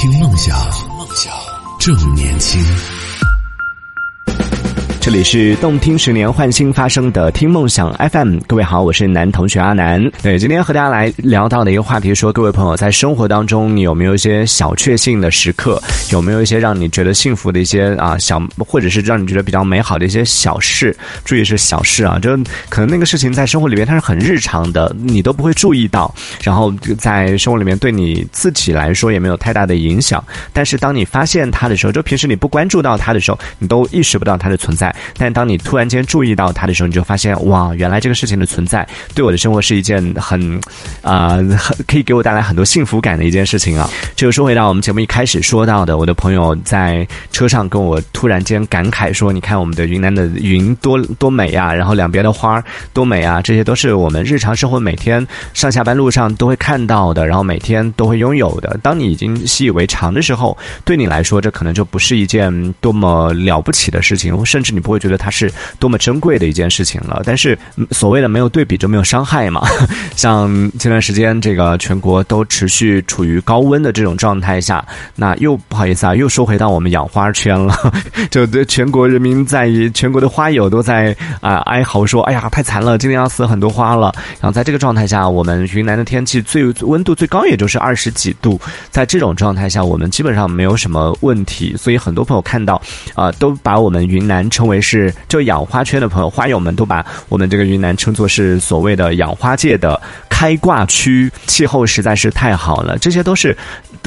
听梦想，梦想正年轻。这里是动听十年换新发生的听梦想 FM，各位好，我是男同学阿南。对，今天和大家来聊到的一个话题，说各位朋友在生活当中，你有没有一些小确幸的时刻？有没有一些让你觉得幸福的一些啊小，或者是让你觉得比较美好的一些小事？注意是小事啊，就可能那个事情在生活里面它是很日常的，你都不会注意到，然后在生活里面对你自己来说也没有太大的影响。但是当你发现它的时候，就平时你不关注到它的时候，你都意识不到它的存在。但当你突然间注意到它的时候，你就发现哇，原来这个事情的存在对我的生活是一件很，啊，很可以给我带来很多幸福感的一件事情啊。就是说回到我们节目一开始说到的，我的朋友在车上跟我突然间感慨说：“你看我们的云南的云多多美啊，然后两边的花多美啊，这些都是我们日常生活每天上下班路上都会看到的，然后每天都会拥有的。当你已经习以为常的时候，对你来说这可能就不是一件多么了不起的事情，甚至你不。”会觉得它是多么珍贵的一件事情了，但是所谓的没有对比就没有伤害嘛。像前段时间，这个全国都持续处于高温的这种状态下，那又不好意思啊，又说回到我们养花圈了。就全国人民在全国的花友都在啊哀嚎说：“哎呀，太惨了，今年要死很多花了。”然后在这个状态下，我们云南的天气最温度最高也就是二十几度，在这种状态下，我们基本上没有什么问题。所以很多朋友看到啊，都把我们云南称为。为是，就养花圈的朋友、花友们都把我们这个云南称作是所谓的养花界的开挂区，气候实在是太好了。这些都是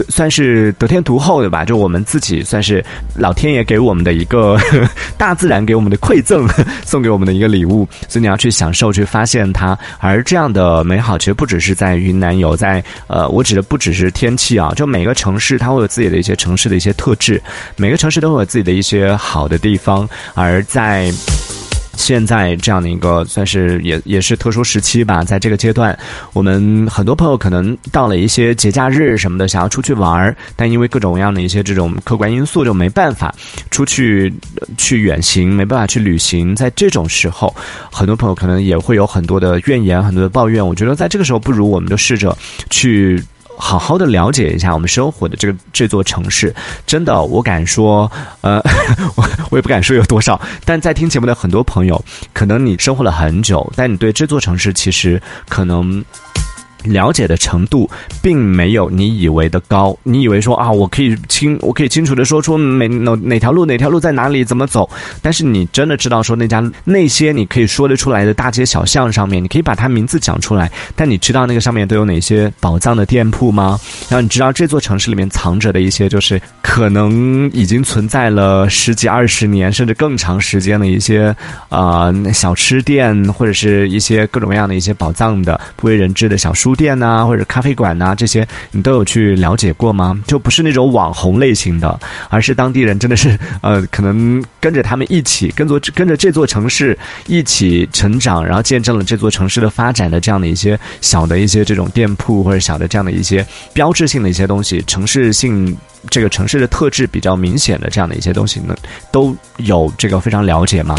算是得天独厚的吧，就我们自己算是老天爷给我们的一个 大自然给我们的馈赠，送给我们的一个礼物。所以你要去享受、去发现它。而这样的美好，其实不只是在云南有，在呃，我指的不只是天气啊，就每个城市它会有自己的一些城市的一些特质，每个城市都会有自己的一些好的地方，而。在现在这样的一个算是也也是特殊时期吧，在这个阶段，我们很多朋友可能到了一些节假日什么的，想要出去玩儿，但因为各种各样的一些这种客观因素，就没办法出去去远行，没办法去旅行。在这种时候，很多朋友可能也会有很多的怨言，很多的抱怨。我觉得在这个时候，不如我们就试着去。好好的了解一下我们生活的这个这座城市，真的，我敢说，呃，我 我也不敢说有多少，但在听节目的很多朋友，可能你生活了很久，但你对这座城市其实可能。了解的程度并没有你以为的高，你以为说啊，我可以清，我可以清楚的说出每哪哪条路哪条路在哪里怎么走，但是你真的知道说那家那些你可以说得出来的大街小巷上面，你可以把它名字讲出来，但你知道那个上面都有哪些宝藏的店铺吗？然后你知道这座城市里面藏着的一些就是可能已经存在了十几二十年甚至更长时间的一些啊小吃店或者是一些各种各样的一些宝藏的不为人知的小书。店呐，或者咖啡馆呐，这些你都有去了解过吗？就不是那种网红类型的，而是当地人真的是呃，可能跟着他们一起，跟着跟着这座城市一起成长，然后见证了这座城市的发展的这样的一些小的一些这种店铺或者小的这样的一些标志性的一些东西，城市性这个城市的特质比较明显的这样的一些东西呢，都有这个非常了解吗？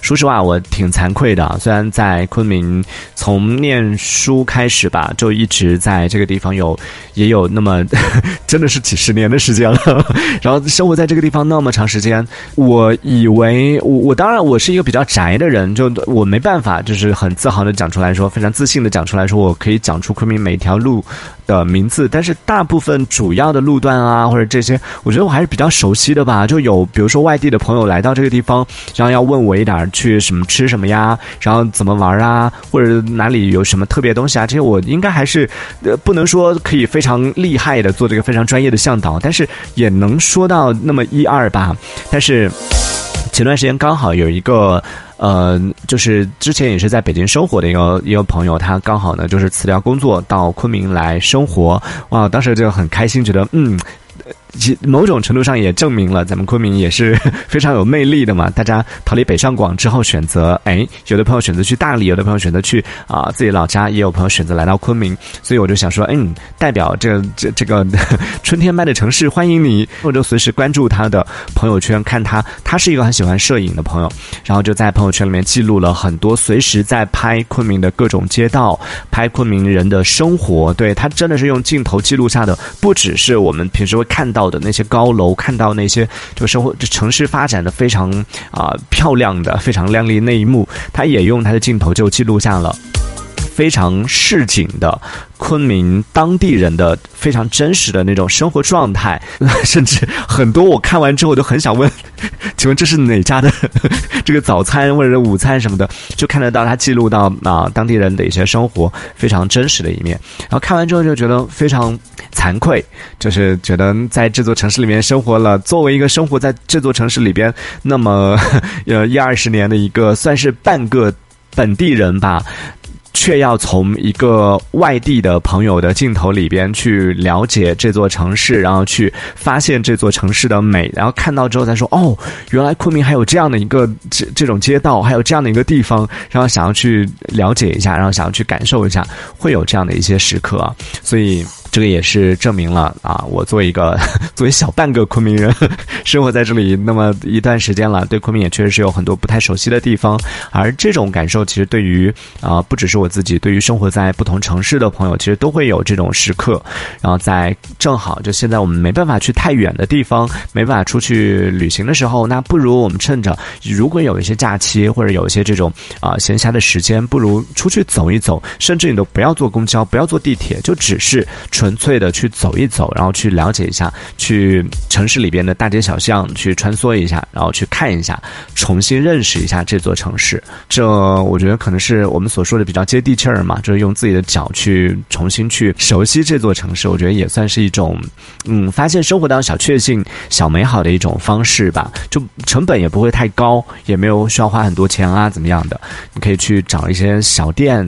说实话，我挺惭愧的。虽然在昆明从念书开始吧，就一直在这个地方有也有那么 真的是几十年的时间了。然后生活在这个地方那么长时间，我以为我我当然我是一个比较宅的人，就我没办法就是很自豪的讲出来说，非常自信的讲出来说，我可以讲出昆明每条路。的名字，但是大部分主要的路段啊，或者这些，我觉得我还是比较熟悉的吧。就有比如说外地的朋友来到这个地方，然后要问我一点去什么吃什么呀，然后怎么玩啊，或者哪里有什么特别东西啊，这些我应该还是呃不能说可以非常厉害的做这个非常专业的向导，但是也能说到那么一二吧。但是前段时间刚好有一个。呃，就是之前也是在北京生活的一个一个朋友，他刚好呢就是辞掉工作到昆明来生活，哇，当时就很开心，觉得嗯。其某种程度上也证明了咱们昆明也是 非常有魅力的嘛。大家逃离北上广之后，选择哎，有的朋友选择去大理，有的朋友选择去啊自己老家，也有朋友选择来到昆明。所以我就想说，嗯，代表这这这个 春天般的城市欢迎你，我就随时关注他的朋友圈，看他，他是一个很喜欢摄影的朋友，然后就在朋友圈里面记录了很多，随时在拍昆明的各种街道，拍昆明人的生活。对他真的是用镜头记录下的，不只是我们平时会看到的那些高楼，看到那些就生活就城市发展的非常啊漂亮的、非常靓丽那一幕，他也用他的镜头就记录下了。非常市井的昆明当地人的非常真实的那种生活状态，甚至很多我看完之后都很想问，请问这是哪家的 这个早餐或者午餐什么的？就看得到他记录到啊当地人的一些生活非常真实的一面。然后看完之后就觉得非常惭愧，就是觉得在这座城市里面生活了，作为一个生活在这座城市里边那么 呃一二十年的一个算是半个本地人吧。却要从一个外地的朋友的镜头里边去了解这座城市，然后去发现这座城市的美，然后看到之后再说哦，原来昆明还有这样的一个这这种街道，还有这样的一个地方，然后想要去了解一下，然后想要去感受一下，会有这样的一些时刻啊，所以。这个也是证明了啊，我作为一个 作为小半个昆明人，生活在这里那么一段时间了，对昆明也确实是有很多不太熟悉的地方。而这种感受，其实对于啊，不只是我自己，对于生活在不同城市的朋友，其实都会有这种时刻。然后在正好就现在我们没办法去太远的地方，没办法出去旅行的时候，那不如我们趁着如果有一些假期或者有一些这种啊闲暇的时间，不如出去走一走，甚至你都不要坐公交，不要坐地铁，就只是纯。纯粹的去走一走，然后去了解一下，去城市里边的大街小巷去穿梭一下，然后去看一下，重新认识一下这座城市。这我觉得可能是我们所说的比较接地气儿嘛，就是用自己的脚去重新去熟悉这座城市。我觉得也算是一种，嗯，发现生活当中小确幸、小美好的一种方式吧。就成本也不会太高，也没有需要花很多钱啊，怎么样的？你可以去找一些小店，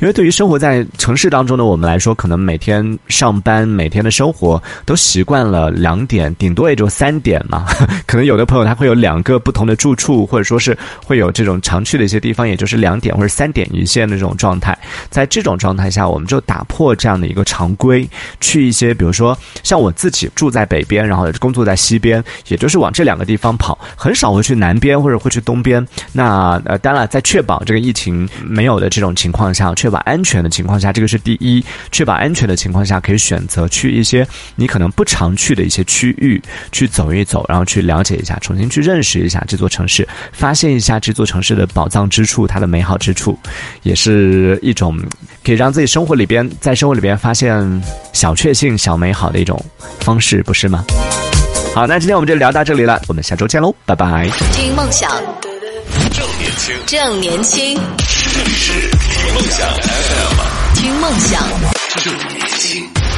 因为对于生活在城市当中的我们来说，可能每天。上班每天的生活都习惯了两点，顶多也就三点嘛。可能有的朋友他会有两个不同的住处，或者说是会有这种常去的一些地方，也就是两点或者三点一线的这种状态。在这种状态下，我们就打破这样的一个常规，去一些比如说像我自己住在北边，然后工作在西边，也就是往这两个地方跑，很少会去南边或者会去东边。那呃，当然在确保这个疫情没有的这种情况下，确保安全的情况下，这个是第一。确保安全的情况下。可以选择去一些你可能不常去的一些区域去走一走，然后去了解一下，重新去认识一下这座城市，发现一下这座城市的宝藏之处，它的美好之处，也是一种可以让自己生活里边在生活里边发现小确幸、小美好的一种方式，不是吗？好，那今天我们就聊到这里了，我们下周见喽，拜拜。听梦想，正年轻，正年轻，这里是听梦想 FM，听梦想。正年轻。